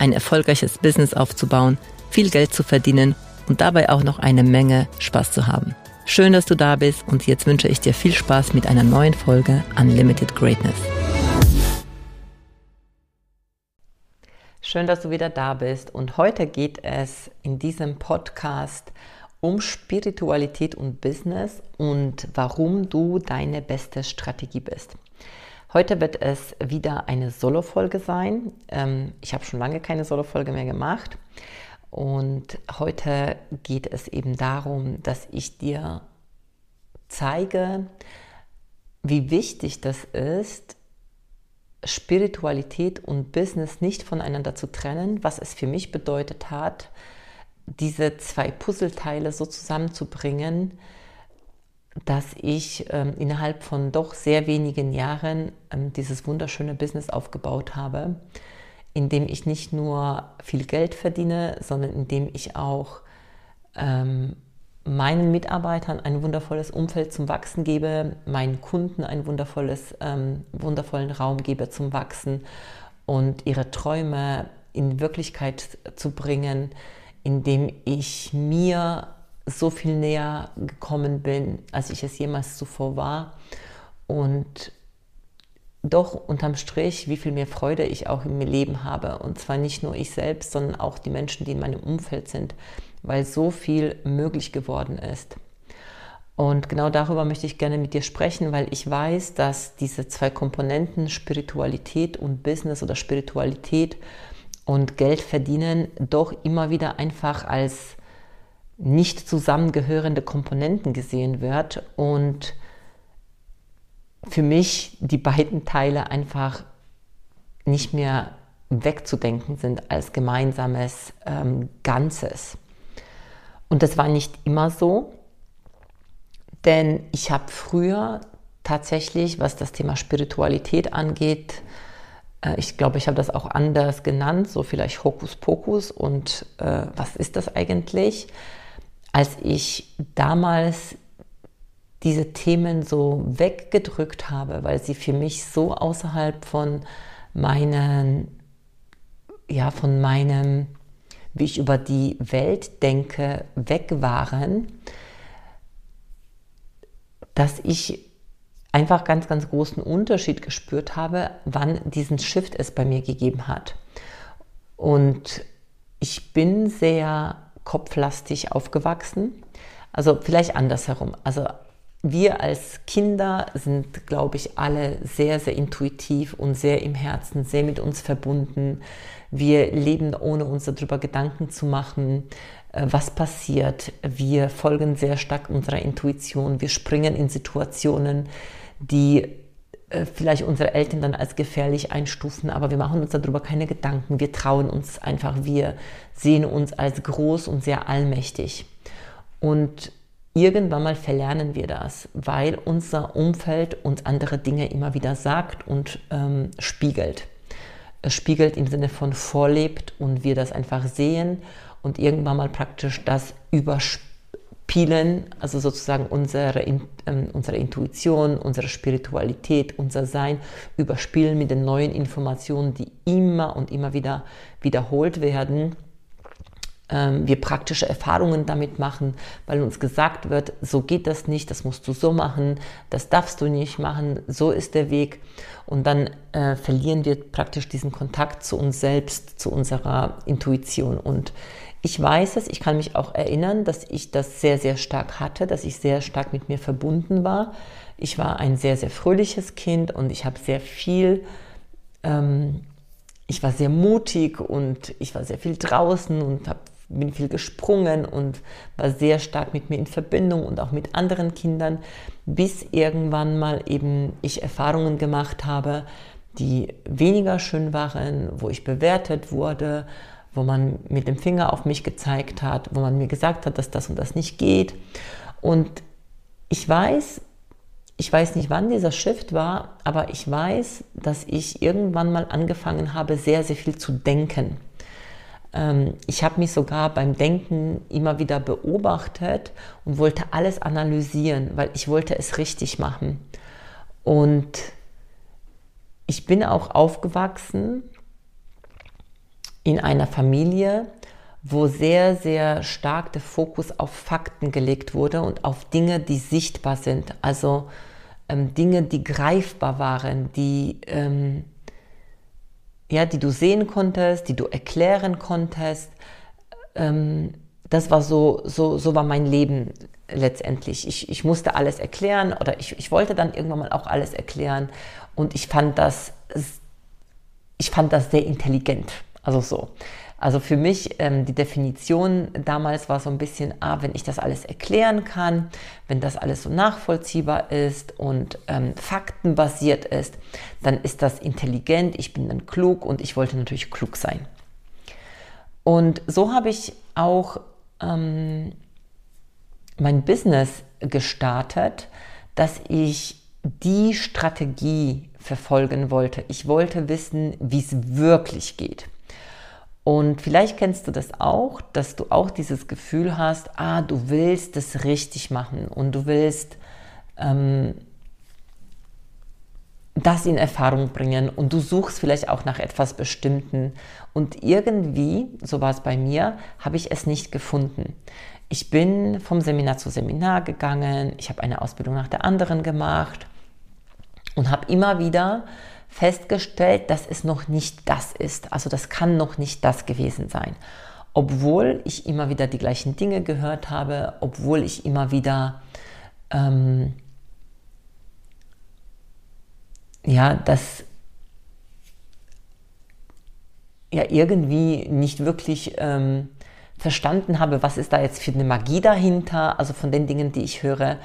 ein erfolgreiches Business aufzubauen, viel Geld zu verdienen und dabei auch noch eine Menge Spaß zu haben. Schön, dass du da bist und jetzt wünsche ich dir viel Spaß mit einer neuen Folge Unlimited Greatness. Schön, dass du wieder da bist und heute geht es in diesem Podcast um Spiritualität und Business und warum du deine beste Strategie bist. Heute wird es wieder eine Solo-Folge sein. Ähm, ich habe schon lange keine Solo-Folge mehr gemacht. Und heute geht es eben darum, dass ich dir zeige, wie wichtig das ist, Spiritualität und Business nicht voneinander zu trennen, was es für mich bedeutet hat, diese zwei Puzzleteile so zusammenzubringen, dass ich ähm, innerhalb von doch sehr wenigen Jahren ähm, dieses wunderschöne Business aufgebaut habe, in dem ich nicht nur viel Geld verdiene, sondern in dem ich auch ähm, meinen Mitarbeitern ein wundervolles Umfeld zum Wachsen gebe, meinen Kunden einen wundervolles, ähm, wundervollen Raum gebe zum Wachsen und ihre Träume in Wirklichkeit zu bringen, indem ich mir so viel näher gekommen bin, als ich es jemals zuvor war. Und doch unterm Strich, wie viel mehr Freude ich auch im Leben habe. Und zwar nicht nur ich selbst, sondern auch die Menschen, die in meinem Umfeld sind, weil so viel möglich geworden ist. Und genau darüber möchte ich gerne mit dir sprechen, weil ich weiß, dass diese zwei Komponenten, Spiritualität und Business oder Spiritualität und Geld verdienen, doch immer wieder einfach als nicht zusammengehörende Komponenten gesehen wird und für mich die beiden Teile einfach nicht mehr wegzudenken sind als gemeinsames ähm, Ganzes. Und das war nicht immer so, denn ich habe früher tatsächlich, was das Thema Spiritualität angeht, äh, ich glaube, ich habe das auch anders genannt, so vielleicht Hokuspokus und äh, was ist das eigentlich? Als ich damals diese Themen so weggedrückt habe, weil sie für mich so außerhalb von meinen, ja, von meinem, wie ich über die Welt denke, weg waren, dass ich einfach ganz, ganz großen Unterschied gespürt habe, wann diesen Shift es bei mir gegeben hat. Und ich bin sehr kopflastig aufgewachsen. Also vielleicht andersherum. Also wir als Kinder sind, glaube ich, alle sehr, sehr intuitiv und sehr im Herzen, sehr mit uns verbunden. Wir leben ohne uns darüber Gedanken zu machen, äh, was passiert. Wir folgen sehr stark unserer Intuition. Wir springen in Situationen, die vielleicht unsere Eltern dann als gefährlich einstufen, aber wir machen uns darüber keine Gedanken. Wir trauen uns einfach, wir sehen uns als groß und sehr allmächtig. Und irgendwann mal verlernen wir das, weil unser Umfeld uns andere Dinge immer wieder sagt und ähm, spiegelt. Es spiegelt im Sinne von vorlebt und wir das einfach sehen und irgendwann mal praktisch das überspielen Pielen, also sozusagen unsere, ähm, unsere Intuition, unsere Spiritualität, unser Sein überspielen mit den neuen Informationen, die immer und immer wieder wiederholt werden. Ähm, wir praktische Erfahrungen damit machen, weil uns gesagt wird, so geht das nicht, das musst du so machen, das darfst du nicht machen, so ist der Weg. Und dann äh, verlieren wir praktisch diesen Kontakt zu uns selbst, zu unserer Intuition. Und ich weiß es, ich kann mich auch erinnern, dass ich das sehr, sehr stark hatte, dass ich sehr stark mit mir verbunden war. Ich war ein sehr, sehr fröhliches Kind und ich habe sehr viel, ähm, ich war sehr mutig und ich war sehr viel draußen und hab, bin viel gesprungen und war sehr stark mit mir in Verbindung und auch mit anderen Kindern, bis irgendwann mal eben ich Erfahrungen gemacht habe, die weniger schön waren, wo ich bewertet wurde, wo man mit dem Finger auf mich gezeigt hat, wo man mir gesagt hat, dass das und das nicht geht. Und ich weiß, ich weiß nicht, wann dieser Shift war, aber ich weiß, dass ich irgendwann mal angefangen habe, sehr, sehr viel zu denken. Ähm, ich habe mich sogar beim Denken immer wieder beobachtet und wollte alles analysieren, weil ich wollte es richtig machen. Und ich bin auch aufgewachsen in einer Familie, wo sehr, sehr stark der Fokus auf Fakten gelegt wurde und auf Dinge, die sichtbar sind. Also ähm, Dinge, die greifbar waren, die, ähm, ja, die du sehen konntest, die du erklären konntest. Ähm, das war so, so, so war mein Leben letztendlich. Ich, ich musste alles erklären oder ich, ich wollte dann irgendwann mal auch alles erklären und ich fand das, ich fand das sehr intelligent. Also so. Also für mich ähm, die Definition damals war so ein bisschen, ah, wenn ich das alles erklären kann, wenn das alles so nachvollziehbar ist und ähm, faktenbasiert ist, dann ist das intelligent, ich bin dann klug und ich wollte natürlich klug sein. Und so habe ich auch ähm, mein Business gestartet, dass ich die Strategie verfolgen wollte. Ich wollte wissen, wie es wirklich geht. Und vielleicht kennst du das auch, dass du auch dieses Gefühl hast, ah, du willst es richtig machen und du willst ähm, das in Erfahrung bringen und du suchst vielleicht auch nach etwas Bestimmten. Und irgendwie, so war es bei mir, habe ich es nicht gefunden. Ich bin vom Seminar zu Seminar gegangen, ich habe eine Ausbildung nach der anderen gemacht und habe immer wieder festgestellt, dass es noch nicht das ist. Also das kann noch nicht das gewesen sein. Obwohl ich immer wieder die gleichen Dinge gehört habe, obwohl ich immer wieder ähm, ja, das ja irgendwie nicht wirklich ähm, verstanden habe, was ist da jetzt für eine Magie dahinter, also von den Dingen, die ich höre.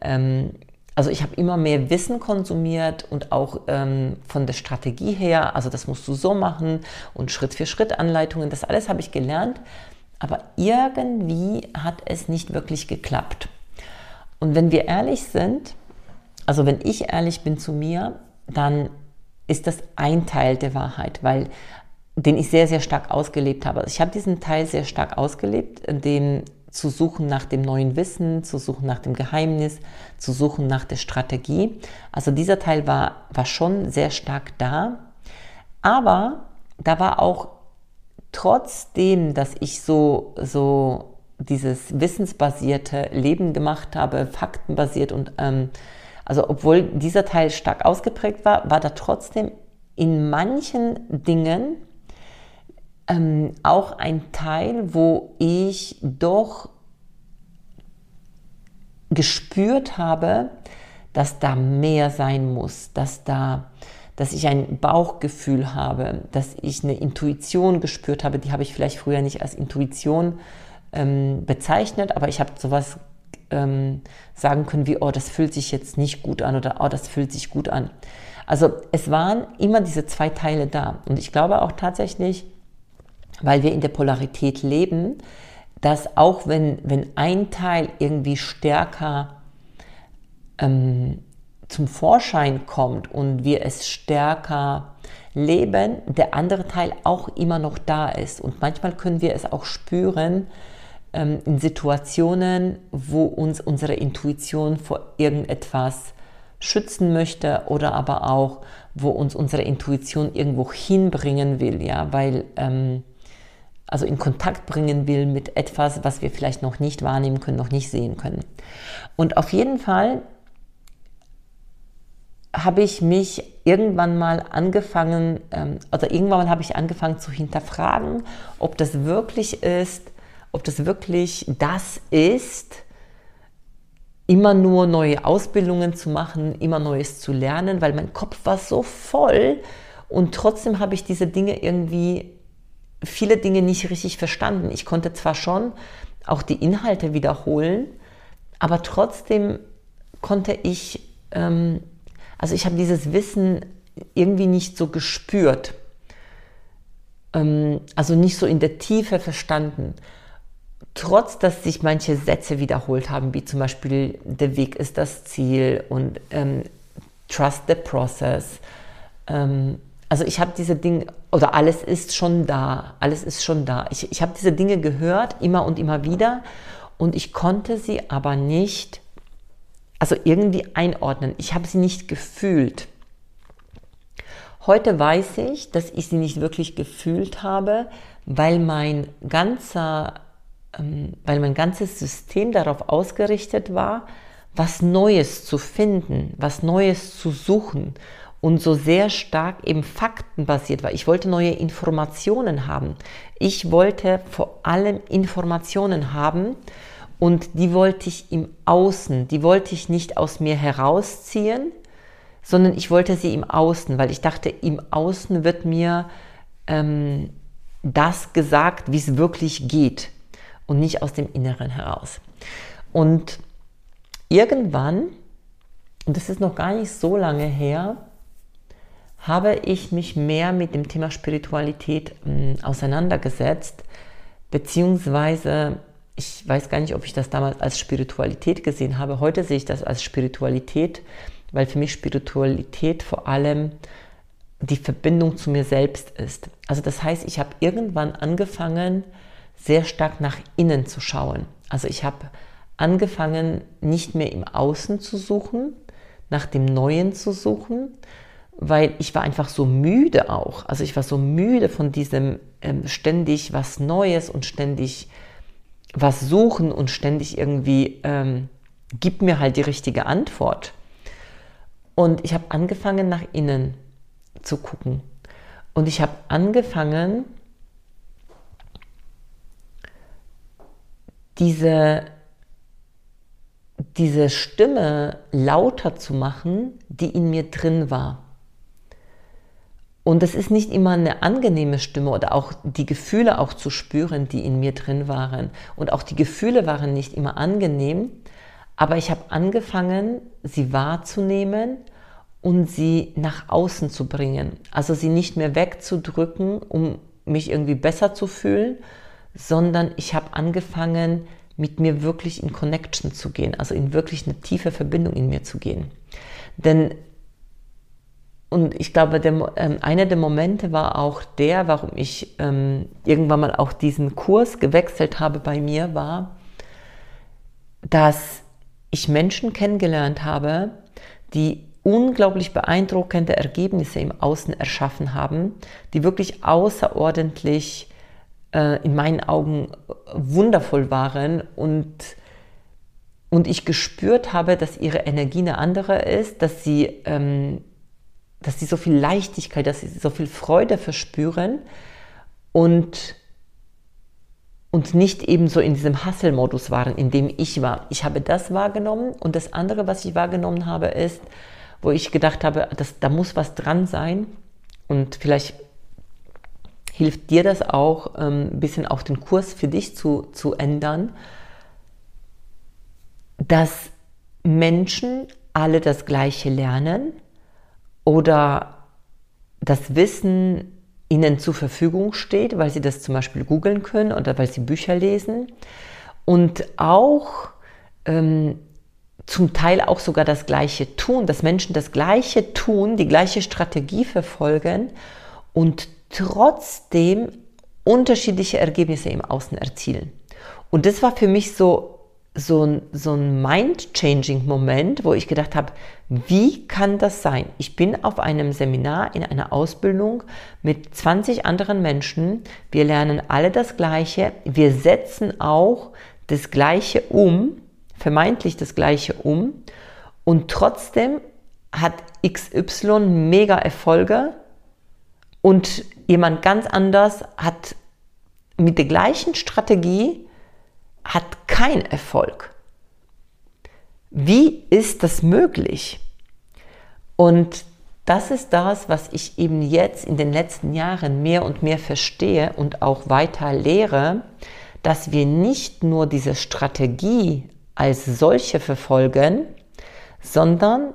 Ähm, also ich habe immer mehr Wissen konsumiert und auch ähm, von der Strategie her, also das musst du so machen und Schritt für Schritt Anleitungen, das alles habe ich gelernt, aber irgendwie hat es nicht wirklich geklappt. Und wenn wir ehrlich sind, also wenn ich ehrlich bin zu mir, dann ist das ein Teil der Wahrheit, weil den ich sehr, sehr stark ausgelebt habe. Also ich habe diesen Teil sehr stark ausgelebt, dem zu suchen nach dem neuen Wissen, zu suchen nach dem Geheimnis, zu suchen nach der Strategie. Also dieser Teil war, war schon sehr stark da. Aber da war auch trotzdem, dass ich so, so dieses wissensbasierte Leben gemacht habe, faktenbasiert und ähm, also obwohl dieser Teil stark ausgeprägt war, war da trotzdem in manchen Dingen ähm, auch ein Teil, wo ich doch gespürt habe, dass da mehr sein muss, dass da dass ich ein Bauchgefühl habe, dass ich eine Intuition gespürt habe, die habe ich vielleicht früher nicht als Intuition ähm, bezeichnet, aber ich habe sowas ähm, sagen können wie, oh, das fühlt sich jetzt nicht gut an oder oh, das fühlt sich gut an. Also es waren immer diese zwei Teile da und ich glaube auch tatsächlich, weil wir in der Polarität leben, dass auch wenn, wenn ein Teil irgendwie stärker ähm, zum Vorschein kommt und wir es stärker leben, der andere Teil auch immer noch da ist. Und manchmal können wir es auch spüren ähm, in Situationen, wo uns unsere Intuition vor irgendetwas schützen möchte oder aber auch, wo uns unsere Intuition irgendwo hinbringen will, ja, weil ähm, also in Kontakt bringen will mit etwas, was wir vielleicht noch nicht wahrnehmen können, noch nicht sehen können. Und auf jeden Fall habe ich mich irgendwann mal angefangen, ähm, oder irgendwann mal habe ich angefangen zu hinterfragen, ob das wirklich ist, ob das wirklich das ist, immer nur neue Ausbildungen zu machen, immer Neues zu lernen, weil mein Kopf war so voll und trotzdem habe ich diese Dinge irgendwie viele Dinge nicht richtig verstanden. Ich konnte zwar schon auch die Inhalte wiederholen, aber trotzdem konnte ich, ähm, also ich habe dieses Wissen irgendwie nicht so gespürt. ähm, also nicht so in der Tiefe verstanden. Trotz, dass sich manche Sätze wiederholt haben, wie zum Beispiel der Weg ist das Ziel und ähm, Trust the Process. Also ich habe diese Dinge, oder alles ist schon da, alles ist schon da. Ich, ich habe diese Dinge gehört, immer und immer wieder, und ich konnte sie aber nicht, also irgendwie einordnen. Ich habe sie nicht gefühlt. Heute weiß ich, dass ich sie nicht wirklich gefühlt habe, weil mein ganzer, ähm, weil mein ganzes System darauf ausgerichtet war, was Neues zu finden, was Neues zu suchen und so sehr stark eben faktenbasiert war. Ich wollte neue Informationen haben. Ich wollte vor allem Informationen haben und die wollte ich im Außen, die wollte ich nicht aus mir herausziehen, sondern ich wollte sie im Außen, weil ich dachte, im Außen wird mir ähm, das gesagt, wie es wirklich geht und nicht aus dem Inneren heraus. Und irgendwann, und das ist noch gar nicht so lange her, habe ich mich mehr mit dem Thema Spiritualität äh, auseinandergesetzt, beziehungsweise ich weiß gar nicht, ob ich das damals als Spiritualität gesehen habe. Heute sehe ich das als Spiritualität, weil für mich Spiritualität vor allem die Verbindung zu mir selbst ist. Also das heißt, ich habe irgendwann angefangen, sehr stark nach innen zu schauen. Also ich habe angefangen, nicht mehr im Außen zu suchen, nach dem Neuen zu suchen, weil ich war einfach so müde auch. Also ich war so müde von diesem ähm, ständig was Neues und ständig was suchen und ständig irgendwie, ähm, gib mir halt die richtige Antwort. Und ich habe angefangen, nach innen zu gucken. Und ich habe angefangen, diese diese Stimme lauter zu machen, die in mir drin war. Und es ist nicht immer eine angenehme Stimme oder auch die Gefühle auch zu spüren, die in mir drin waren. Und auch die Gefühle waren nicht immer angenehm, aber ich habe angefangen, sie wahrzunehmen und sie nach außen zu bringen. Also sie nicht mehr wegzudrücken, um mich irgendwie besser zu fühlen, sondern ich habe angefangen, mit mir wirklich in Connection zu gehen, also in wirklich eine tiefe Verbindung in mir zu gehen. Denn, und ich glaube, der, ähm, einer der Momente war auch der, warum ich ähm, irgendwann mal auch diesen Kurs gewechselt habe bei mir, war, dass ich Menschen kennengelernt habe, die unglaublich beeindruckende Ergebnisse im Außen erschaffen haben, die wirklich außerordentlich äh, in meinen Augen wundervoll waren und, und ich gespürt habe, dass ihre Energie eine andere ist, dass sie, ähm, dass sie so viel Leichtigkeit, dass sie so viel Freude verspüren und, und nicht eben so in diesem Hustle-Modus waren, in dem ich war. Ich habe das wahrgenommen und das andere, was ich wahrgenommen habe, ist, wo ich gedacht habe, dass, da muss was dran sein und vielleicht hilft dir das auch, ähm, ein bisschen auch den Kurs für dich zu, zu ändern, dass Menschen alle das Gleiche lernen oder das Wissen ihnen zur Verfügung steht, weil sie das zum Beispiel googeln können oder weil sie Bücher lesen und auch ähm, zum Teil auch sogar das Gleiche tun, dass Menschen das Gleiche tun, die gleiche Strategie verfolgen und trotzdem unterschiedliche Ergebnisse im Außen erzielen. Und das war für mich so, so ein, so ein mind-changing-Moment, wo ich gedacht habe, wie kann das sein? Ich bin auf einem Seminar in einer Ausbildung mit 20 anderen Menschen. Wir lernen alle das Gleiche. Wir setzen auch das Gleiche um, vermeintlich das Gleiche um. Und trotzdem hat XY mega Erfolge und jemand ganz anders hat mit der gleichen Strategie hat keinen Erfolg. Wie ist das möglich? Und das ist das, was ich eben jetzt in den letzten Jahren mehr und mehr verstehe und auch weiter lehre, dass wir nicht nur diese Strategie als solche verfolgen, sondern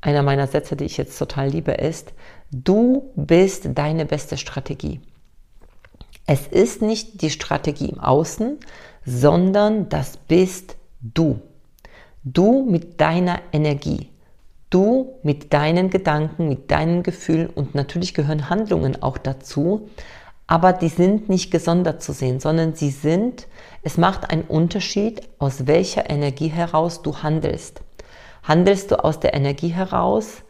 einer meiner Sätze, die ich jetzt total liebe, ist, Du bist deine beste Strategie. Es ist nicht die Strategie im Außen, sondern das bist du. Du mit deiner Energie. Du mit deinen Gedanken, mit deinen Gefühlen und natürlich gehören Handlungen auch dazu, aber die sind nicht gesondert zu sehen, sondern sie sind, es macht einen Unterschied, aus welcher Energie heraus du handelst. Handelst du aus der Energie heraus,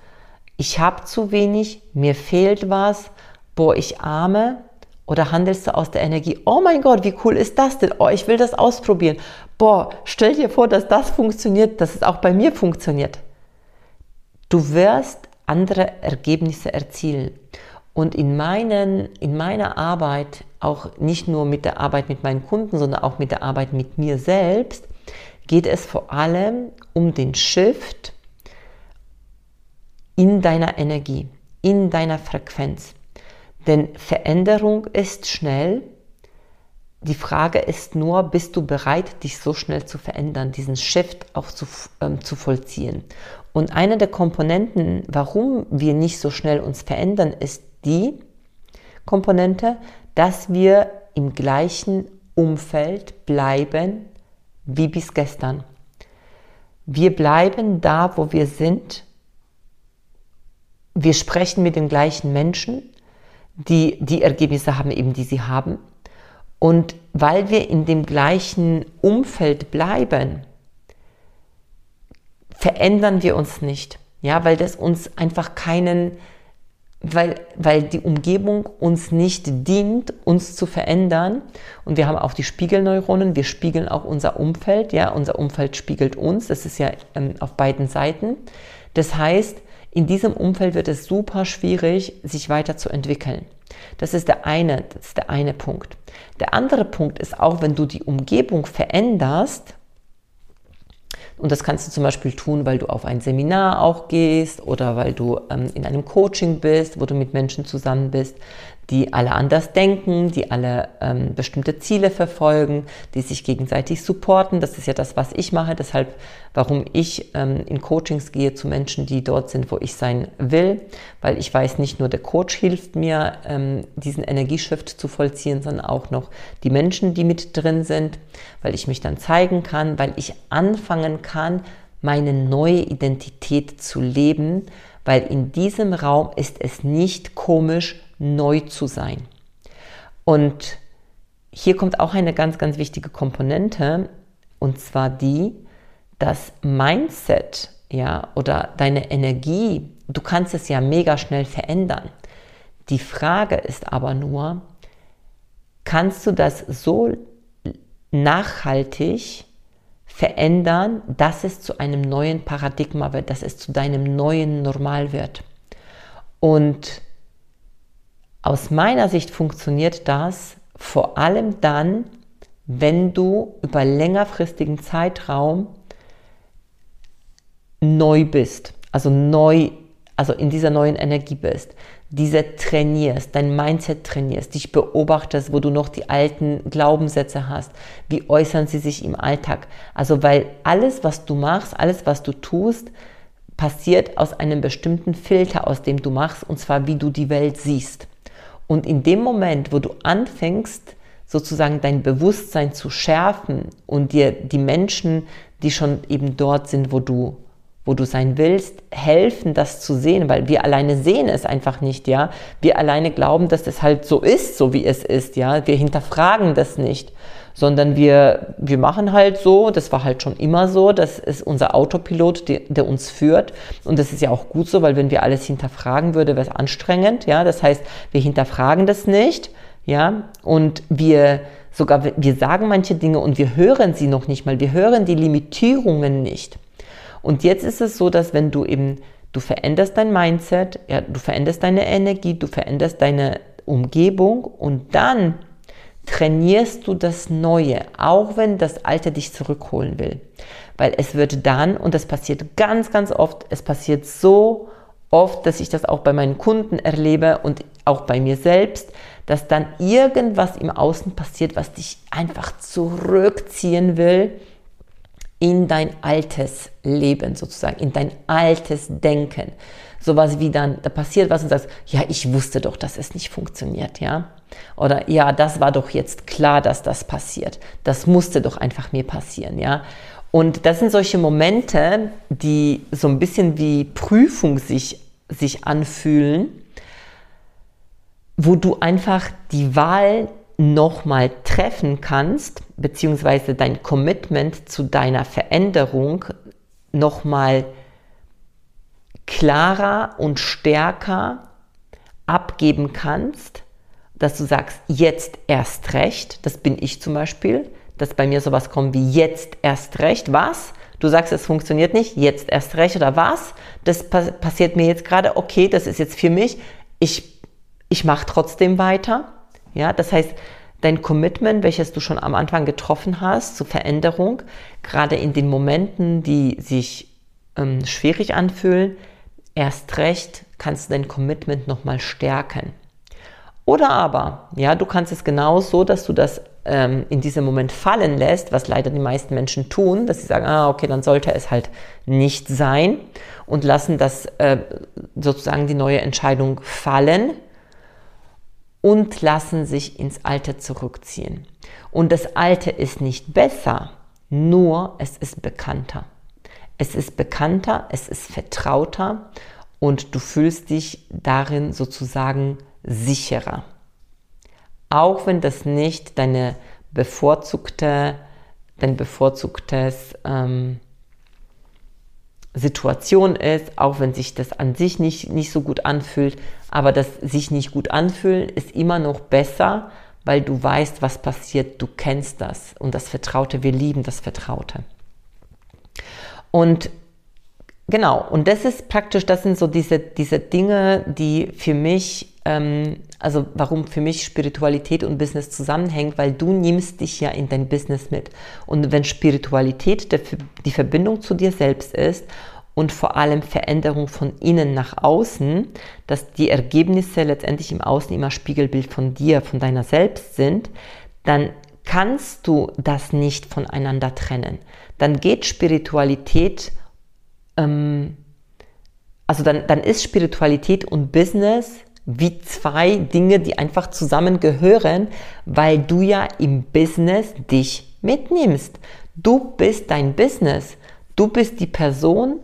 ich habe zu wenig, mir fehlt was, boah, ich arme, oder handelst du aus der Energie, oh mein Gott, wie cool ist das denn? Oh, ich will das ausprobieren. Boah, stell dir vor, dass das funktioniert, dass es auch bei mir funktioniert. Du wirst andere Ergebnisse erzielen. Und in, meinen, in meiner Arbeit, auch nicht nur mit der Arbeit mit meinen Kunden, sondern auch mit der Arbeit mit mir selbst, geht es vor allem um den Shift in deiner Energie, in deiner Frequenz. Denn Veränderung ist schnell. Die Frage ist nur, bist du bereit, dich so schnell zu verändern, diesen Shift auch zu, ähm, zu vollziehen. Und eine der Komponenten, warum wir nicht so schnell uns verändern, ist die Komponente, dass wir im gleichen Umfeld bleiben wie bis gestern. Wir bleiben da, wo wir sind. Wir sprechen mit den gleichen Menschen, die die Ergebnisse haben, eben die sie haben. Und weil wir in dem gleichen Umfeld bleiben, verändern wir uns nicht. Ja, weil das uns einfach keinen, weil, weil die Umgebung uns nicht dient, uns zu verändern. Und wir haben auch die Spiegelneuronen, wir spiegeln auch unser Umfeld. Ja, unser Umfeld spiegelt uns. Das ist ja ähm, auf beiden Seiten. Das heißt, in diesem Umfeld wird es super schwierig, sich weiterzuentwickeln. Das ist der eine, das ist der eine Punkt. Der andere Punkt ist auch, wenn du die Umgebung veränderst, und das kannst du zum Beispiel tun, weil du auf ein Seminar auch gehst oder weil du ähm, in einem Coaching bist, wo du mit Menschen zusammen bist, die alle anders denken, die alle ähm, bestimmte Ziele verfolgen, die sich gegenseitig supporten. Das ist ja das, was ich mache. Deshalb, warum ich ähm, in Coachings gehe zu Menschen, die dort sind, wo ich sein will, weil ich weiß, nicht nur der Coach hilft mir, ähm, diesen Energieshift zu vollziehen, sondern auch noch die Menschen, die mit drin sind, weil ich mich dann zeigen kann, weil ich anfangen kann, meine neue Identität zu leben, weil in diesem Raum ist es nicht komisch, neu zu sein. Und hier kommt auch eine ganz, ganz wichtige Komponente, und zwar die, das Mindset, ja, oder deine Energie, du kannst es ja mega schnell verändern. Die Frage ist aber nur, kannst du das so nachhaltig verändern, dass es zu einem neuen Paradigma wird, dass es zu deinem neuen Normal wird? Und aus meiner Sicht funktioniert das vor allem dann, wenn du über längerfristigen Zeitraum neu bist, also neu, also in dieser neuen Energie bist, diese trainierst, dein Mindset trainierst, dich beobachtest, wo du noch die alten Glaubenssätze hast, wie äußern sie sich im Alltag. Also weil alles, was du machst, alles, was du tust, passiert aus einem bestimmten Filter, aus dem du machst, und zwar wie du die Welt siehst. Und in dem Moment, wo du anfängst, sozusagen dein Bewusstsein zu schärfen und dir die Menschen, die schon eben dort sind, wo du wo du sein willst, helfen, das zu sehen, weil wir alleine sehen es einfach nicht, ja. Wir alleine glauben, dass es halt so ist, so wie es ist, ja. Wir hinterfragen das nicht sondern wir, wir machen halt so, das war halt schon immer so, das ist unser Autopilot, der, der uns führt. Und das ist ja auch gut so, weil wenn wir alles hinterfragen würde, wäre es anstrengend, ja, das heißt, wir hinterfragen das nicht, ja, und wir sogar, wir sagen manche Dinge und wir hören sie noch nicht mal, wir hören die Limitierungen nicht. Und jetzt ist es so, dass wenn du eben, du veränderst dein Mindset, ja, du veränderst deine Energie, du veränderst deine Umgebung und dann trainierst du das Neue, auch wenn das Alte dich zurückholen will. Weil es wird dann, und das passiert ganz, ganz oft, es passiert so oft, dass ich das auch bei meinen Kunden erlebe und auch bei mir selbst, dass dann irgendwas im Außen passiert, was dich einfach zurückziehen will in dein altes Leben sozusagen, in dein altes Denken. Sowas wie dann, da passiert was und sagst, ja, ich wusste doch, dass es nicht funktioniert, ja. Oder ja, das war doch jetzt klar, dass das passiert. Das musste doch einfach mir passieren, ja. Und das sind solche Momente, die so ein bisschen wie Prüfung sich, sich anfühlen, wo du einfach die Wahl nochmal treffen kannst, beziehungsweise dein Commitment zu deiner Veränderung nochmal klarer und stärker abgeben kannst, dass du sagst, jetzt erst recht, das bin ich zum Beispiel, dass bei mir sowas kommt wie jetzt erst recht, was? Du sagst, es funktioniert nicht, jetzt erst recht oder was? Das passiert mir jetzt gerade, okay, das ist jetzt für mich, ich, ich mache trotzdem weiter. Ja, das heißt, dein Commitment, welches du schon am Anfang getroffen hast zur Veränderung, gerade in den Momenten, die sich ähm, schwierig anfühlen, erst recht kannst du dein Commitment nochmal stärken. Oder aber, ja, du kannst es genauso, dass du das ähm, in diesem Moment fallen lässt, was leider die meisten Menschen tun, dass sie sagen, ah, okay, dann sollte es halt nicht sein und lassen das äh, sozusagen die neue Entscheidung fallen und lassen sich ins Alte zurückziehen. Und das Alte ist nicht besser, nur es ist bekannter. Es ist bekannter, es ist vertrauter und du fühlst dich darin sozusagen sicherer. Auch wenn das nicht deine bevorzugte, dein bevorzugtes ähm, Situation ist, auch wenn sich das an sich nicht, nicht so gut anfühlt, aber das sich nicht gut anfühlen ist immer noch besser, weil du weißt, was passiert, du kennst das und das Vertraute, wir lieben das Vertraute. Und genau, und das ist praktisch, das sind so diese, diese Dinge, die für mich ähm, also warum für mich Spiritualität und Business zusammenhängt, weil du nimmst dich ja in dein Business mit. Und wenn Spiritualität die Verbindung zu dir selbst ist und vor allem Veränderung von innen nach außen, dass die Ergebnisse letztendlich im Außen immer Spiegelbild von dir, von deiner selbst sind, dann kannst du das nicht voneinander trennen. Dann geht Spiritualität, ähm, also dann, dann ist Spiritualität und Business wie zwei Dinge, die einfach zusammengehören, weil du ja im Business dich mitnimmst. Du bist dein Business. Du bist die Person,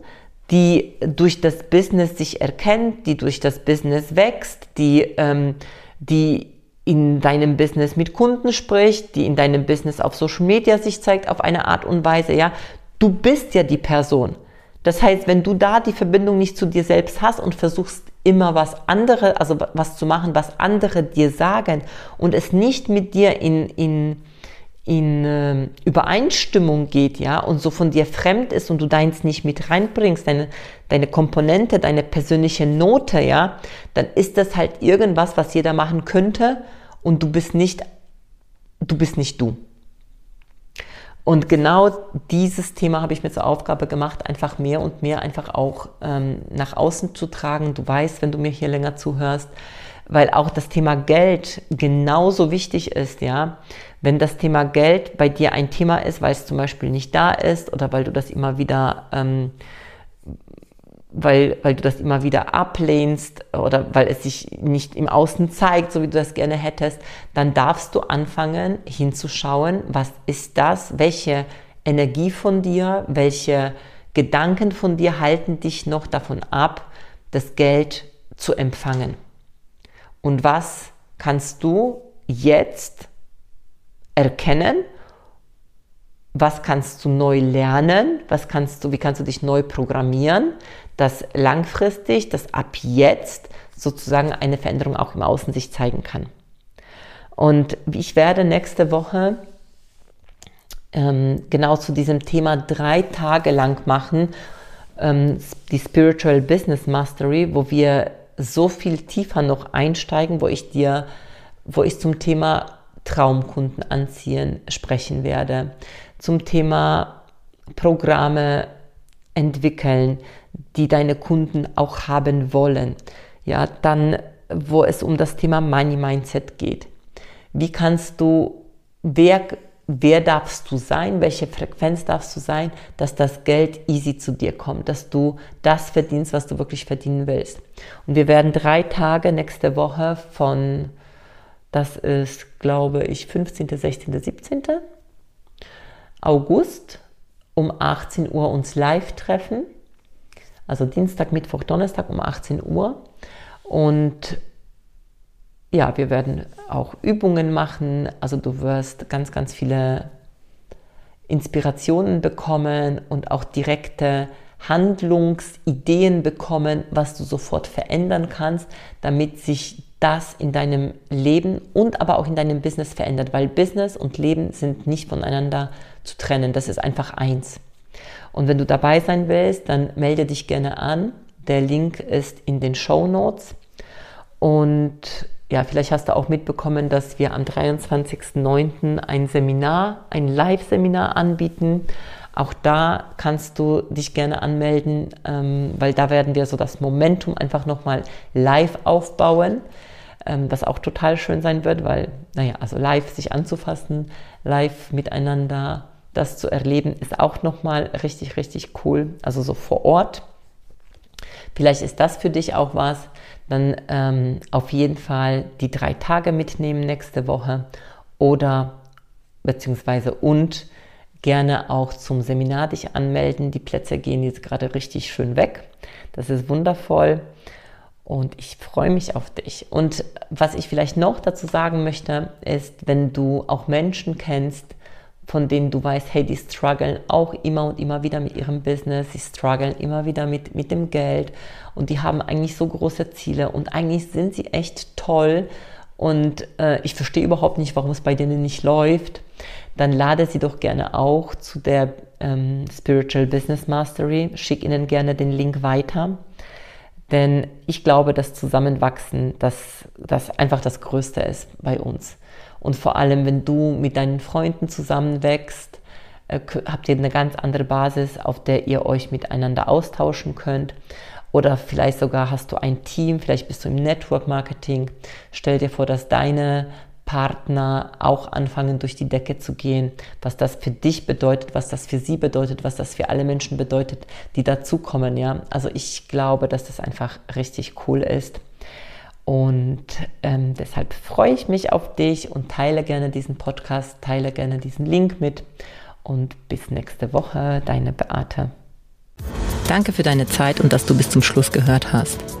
die durch das Business sich erkennt, die durch das Business wächst, die, ähm, die in deinem Business mit Kunden spricht, die in deinem Business auf Social Media sich zeigt auf eine Art und Weise. Ja, du bist ja die Person. Das heißt, wenn du da die Verbindung nicht zu dir selbst hast und versuchst immer was andere, also was zu machen, was andere dir sagen und es nicht mit dir in, in, in äh, Übereinstimmung geht, ja, und so von dir fremd ist und du deins nicht mit reinbringst, deine, deine Komponente, deine persönliche Note, ja, dann ist das halt irgendwas, was jeder machen könnte und du bist nicht, du bist nicht du. Und genau dieses Thema habe ich mir zur Aufgabe gemacht, einfach mehr und mehr einfach auch ähm, nach außen zu tragen. Du weißt, wenn du mir hier länger zuhörst, weil auch das Thema Geld genauso wichtig ist, ja. Wenn das Thema Geld bei dir ein Thema ist, weil es zum Beispiel nicht da ist oder weil du das immer wieder ähm, weil, weil du das immer wieder ablehnst oder weil es sich nicht im Außen zeigt, so wie du das gerne hättest, dann darfst du anfangen hinzuschauen, was ist das, welche Energie von dir, welche Gedanken von dir halten dich noch davon ab, das Geld zu empfangen. Und was kannst du jetzt erkennen was kannst du neu lernen, was kannst du, wie kannst du dich neu programmieren, dass langfristig, dass ab jetzt sozusagen eine Veränderung auch im Außen sich zeigen kann. Und ich werde nächste Woche ähm, genau zu diesem Thema drei Tage lang machen, ähm, die Spiritual Business Mastery, wo wir so viel tiefer noch einsteigen, wo ich dir, wo ich zum Thema Traumkunden anziehen sprechen werde, zum Thema Programme entwickeln, die deine Kunden auch haben wollen. Ja, dann, wo es um das Thema Money Mindset geht. Wie kannst du, wer, wer darfst du sein, welche Frequenz darfst du sein, dass das Geld easy zu dir kommt, dass du das verdienst, was du wirklich verdienen willst. Und wir werden drei Tage nächste Woche von, das ist, glaube ich, 15., 16., 17. August um 18 Uhr uns live treffen. Also Dienstag, Mittwoch, Donnerstag um 18 Uhr. Und ja, wir werden auch Übungen machen. Also du wirst ganz, ganz viele Inspirationen bekommen und auch direkte Handlungsideen bekommen, was du sofort verändern kannst, damit sich das in deinem Leben und aber auch in deinem Business verändert, weil Business und Leben sind nicht voneinander zu trennen. Das ist einfach eins. Und wenn du dabei sein willst, dann melde dich gerne an. Der Link ist in den Show Notes. Und ja, vielleicht hast du auch mitbekommen, dass wir am 23.09. ein Seminar, ein Live-Seminar anbieten. Auch da kannst du dich gerne anmelden, ähm, weil da werden wir so das Momentum einfach nochmal live aufbauen, was auch total schön sein wird, weil, naja, also live sich anzufassen, live miteinander das zu erleben, ist auch nochmal richtig, richtig cool. Also so vor Ort. Vielleicht ist das für dich auch was dann ähm, auf jeden Fall die drei Tage mitnehmen nächste Woche oder beziehungsweise und gerne auch zum Seminar dich anmelden. Die Plätze gehen jetzt gerade richtig schön weg. Das ist wundervoll und ich freue mich auf dich. Und was ich vielleicht noch dazu sagen möchte, ist, wenn du auch Menschen kennst, von denen du weißt, hey, die strugglen auch immer und immer wieder mit ihrem Business, sie strugglen immer wieder mit, mit dem Geld und die haben eigentlich so große Ziele und eigentlich sind sie echt toll und äh, ich verstehe überhaupt nicht, warum es bei denen nicht läuft, dann lade sie doch gerne auch zu der ähm, Spiritual Business Mastery, schick ihnen gerne den Link weiter. Denn ich glaube, dass Zusammenwachsen das, das einfach das Größte ist bei uns. Und vor allem, wenn du mit deinen Freunden zusammenwächst, äh, habt ihr eine ganz andere Basis, auf der ihr euch miteinander austauschen könnt. Oder vielleicht sogar hast du ein Team, vielleicht bist du im Network Marketing. Stell dir vor, dass deine Partner auch anfangen, durch die Decke zu gehen, was das für dich bedeutet, was das für sie bedeutet, was das für alle Menschen bedeutet, die dazukommen. Ja? Also ich glaube, dass das einfach richtig cool ist. Und ähm, deshalb freue ich mich auf dich und teile gerne diesen Podcast, teile gerne diesen Link mit. Und bis nächste Woche, deine Beate. Danke für deine Zeit und dass du bis zum Schluss gehört hast.